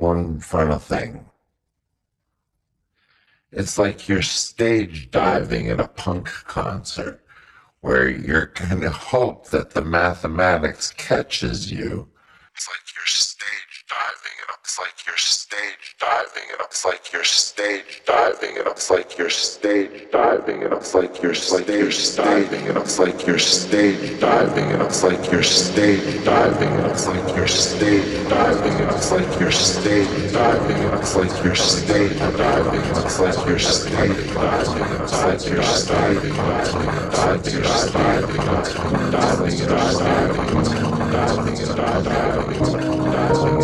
one final thing. It's like you're stage diving at a punk concert where you're going to hope that the mathematics catches you. It's like you're diving and it's like you're stage diving and it's like you're stage diving and it's like you're stage diving and it's like you're stage diving and it's like you're stage diving and it's like you're stage diving and it's like you're stage diving and it's like you're stage diving and it's like you're stage diving and it's like you're stage diving and it's like you're diving and it's like you're diving diving and diving and diving and diving and diving and Thank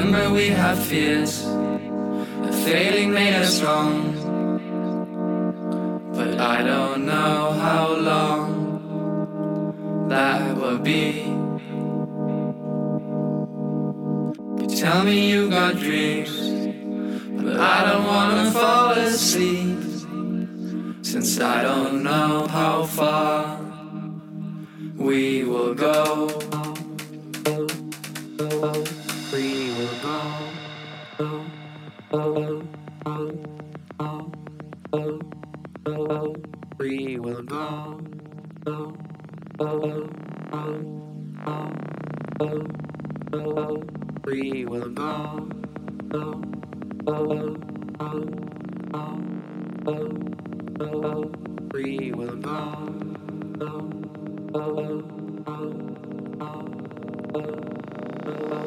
Remember, we have fears. The failing made us strong. Tell me you got dreams, but I don't wanna fall asleep. Since I don't know how far we will go. We will go. We will go. Free will go, go, go, go, go, go, go, go. Will go, go, go, go, go, go, go.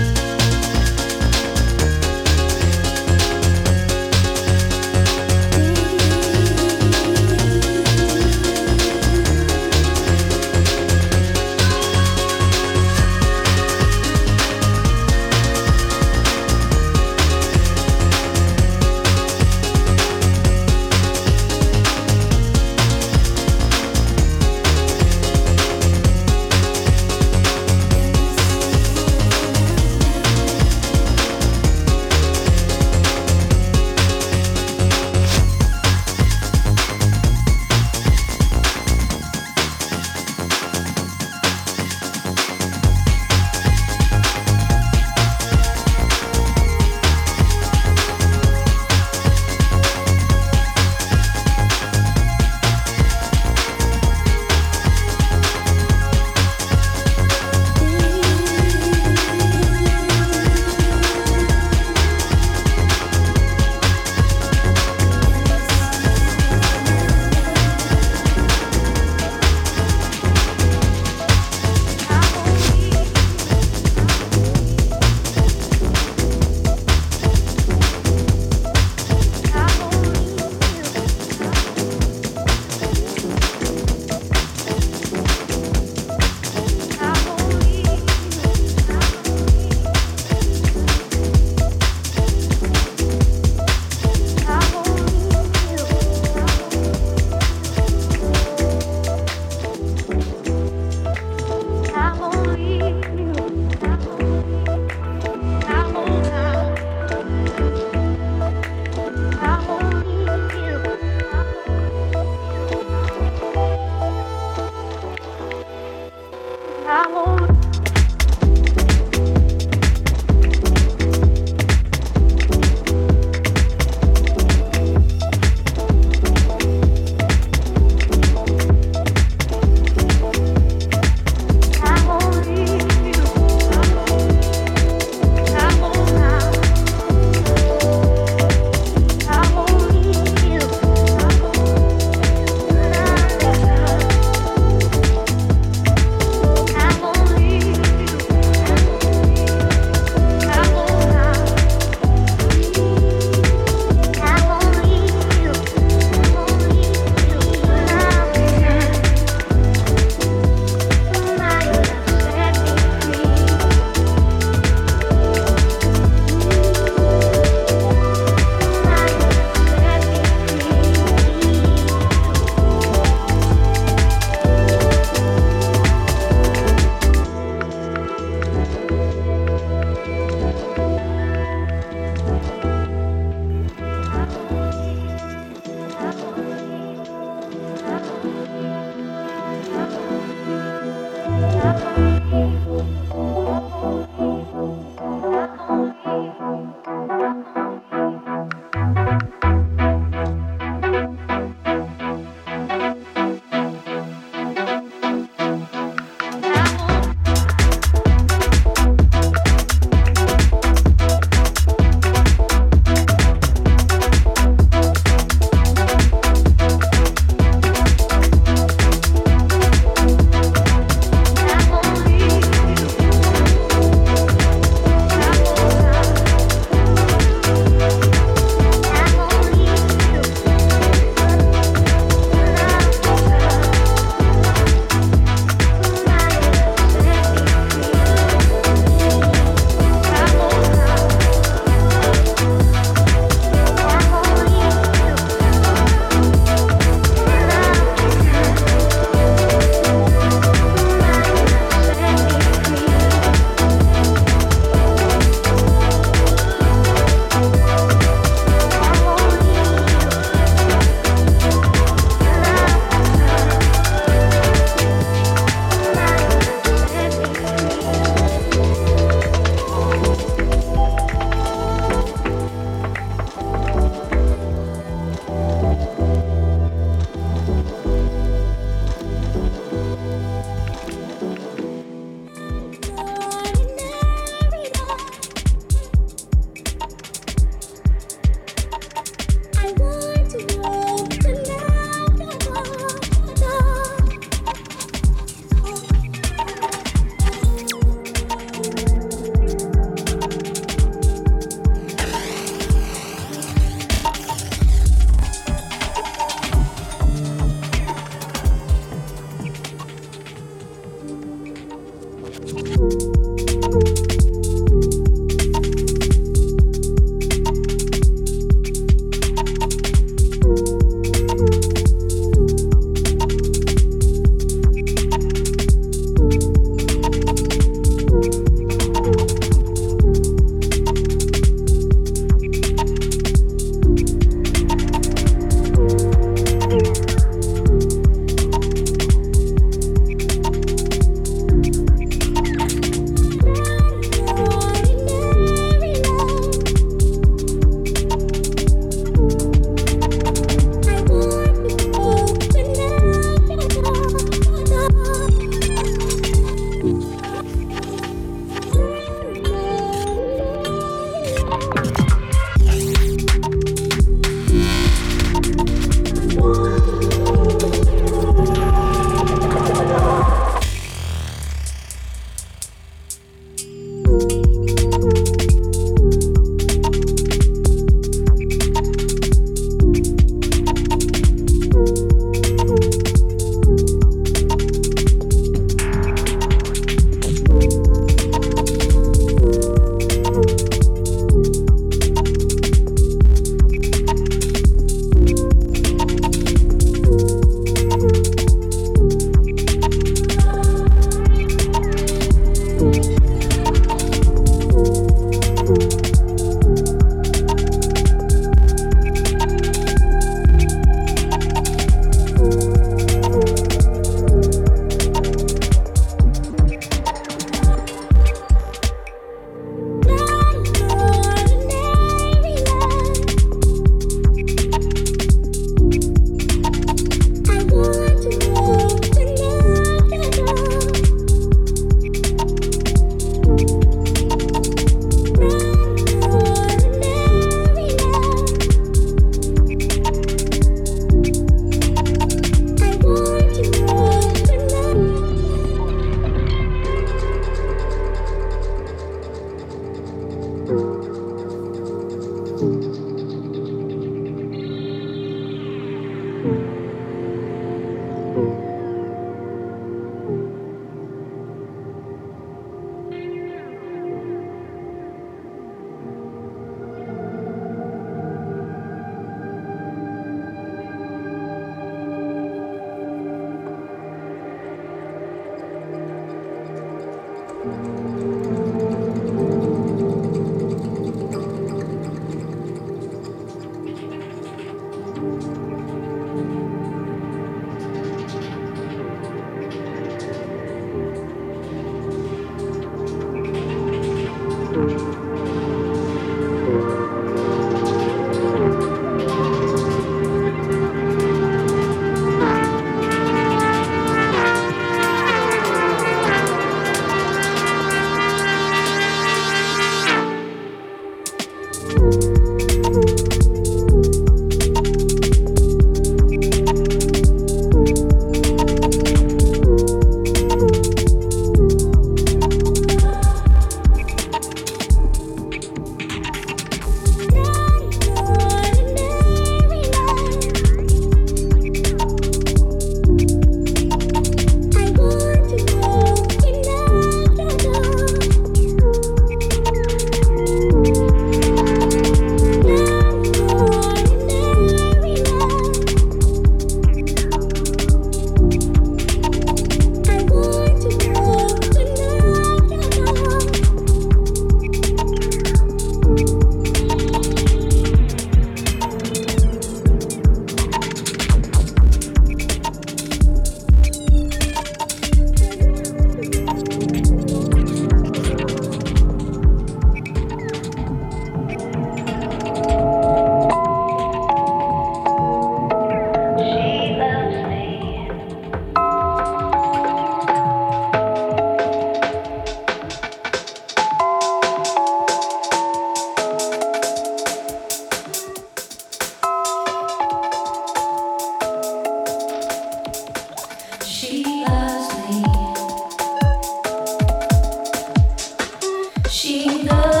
新的。